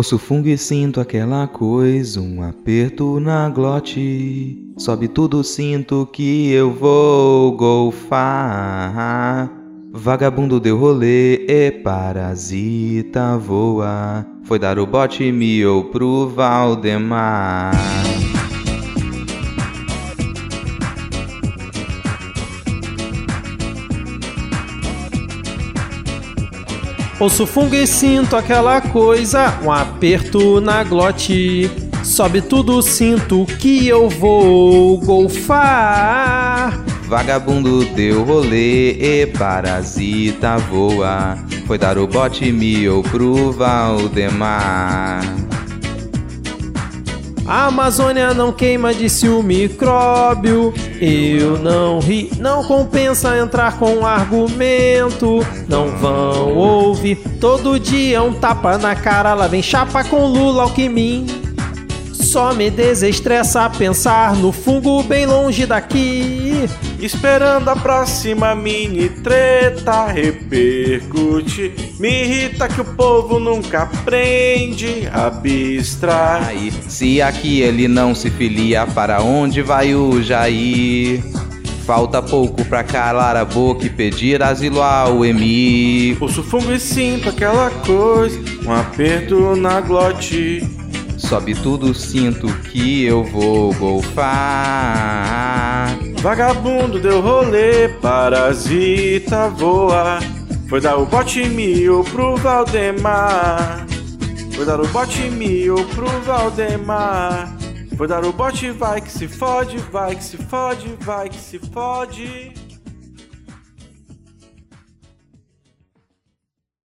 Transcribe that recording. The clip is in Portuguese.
Ouço fungo e sinto aquela coisa, um aperto na glote. Sobe tudo, sinto que eu vou golfar. Vagabundo deu rolê e parasita voa. Foi dar o bote mil pro Valdemar. Ouço fungo e sinto aquela coisa, um aperto na glote. Sobe tudo, sinto que eu vou golfar. Vagabundo deu rolê e parasita voa. Foi dar o bote mil pro Valdemar. A Amazônia não queima, disse o micróbio. Eu não ri, não compensa entrar com argumento. Não vão ouvir todo dia um tapa na cara. Lá vem chapa com Lula Alckmin. Só me desestressa pensar no fungo bem longe daqui. Esperando a próxima mini treta repercute. Me irrita que o povo nunca aprende a abstrair. Se aqui ele não se filia, para onde vai o Jair? Falta pouco pra calar a boca e pedir asilo ao Emi. Ouço fungo e sinto aquela coisa, um aperto na glote. Sobe tudo, sinto que eu vou golfar. Vagabundo deu rolê, parasita voa. Foi dar o bote mil pro Valdemar. Foi dar o bote mil pro Valdemar. Foi dar o bote, vai que se fode, vai que se fode, vai que se fode.